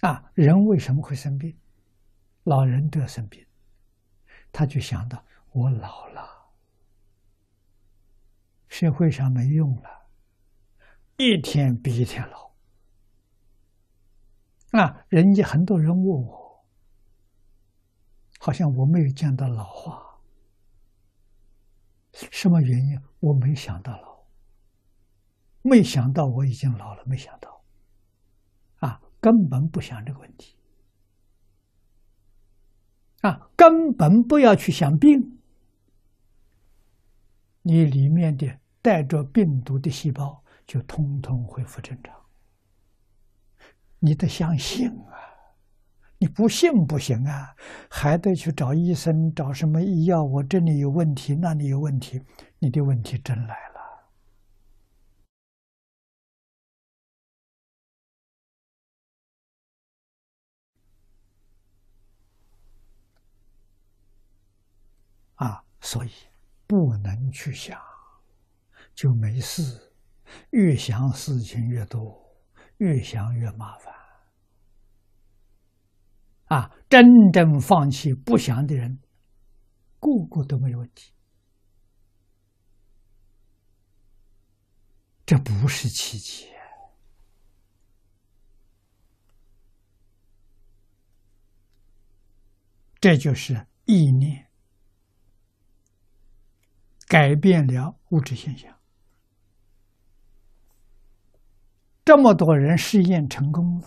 啊，人为什么会生病？老人都要生病，他就想到我老了，社会上没用了，一天比一天老。啊，人家很多人问我，好像我没有见到老化，什么原因？我没想到老，没想到我已经老了，没想到，根本不想这个问题。啊，根本不要去想病，你里面的带着病毒的细胞就通通恢复正常。你得相信啊，你不信不行啊，还得去找医生，找什么医药？我这里有问题，那里有问题，你的问题真来了。啊，所以不能去想，就没事。越想事情越多，越想越麻烦。啊，真正放弃不想的人，个个都没有问题。这不是奇迹，这就是意念。改变了物质现象，这么多人试验成功，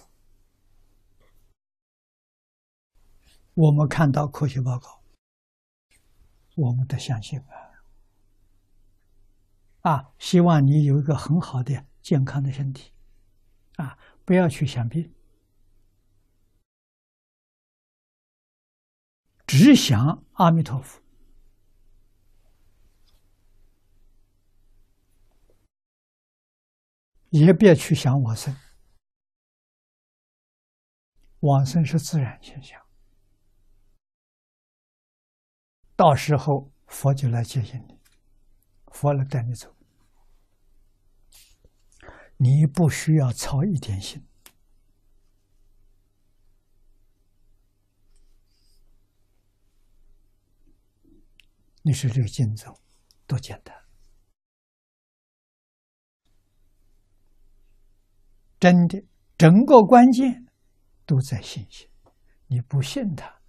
我们看到科学报告，我们得相信啊！啊，希望你有一个很好的健康的身体，啊，不要去想病，只想阿弥陀佛。也别去想往生，往生是自然现象，到时候佛就来接引你，佛来带你走，你不需要操一点心，你说这个经走多简单。真的，整个关键都在信心。你不信他，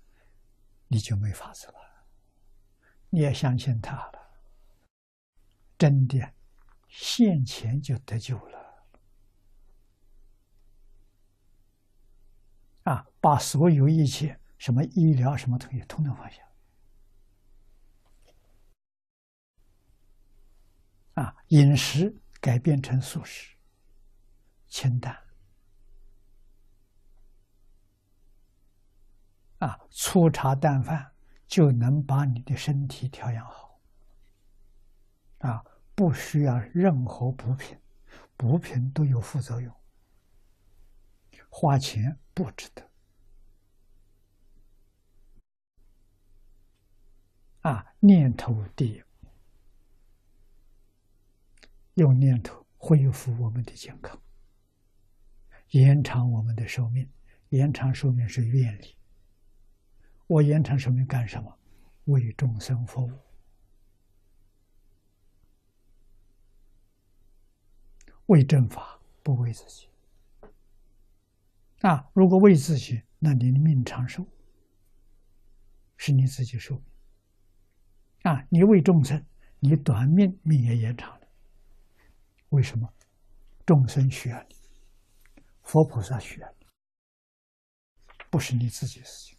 你就没法子了。你也相信他了，真的，现前就得救了。啊，把所有一切什么医疗什么东西统统放下。啊，饮食改变成素食。清淡啊，粗茶淡饭就能把你的身体调养好啊，不需要任何补品，补品都有副作用，花钱不值得啊。念头第一，用念头恢复我们的健康。延长我们的寿命，延长寿命是愿力。我延长寿命干什么？为众生服务，为正法，不为自己。啊，如果为自己，那你的命长寿，是你自己寿命。啊，你为众生，你短命，命也延长了。为什么？众生需要你。佛菩萨学，不是你自己的事情。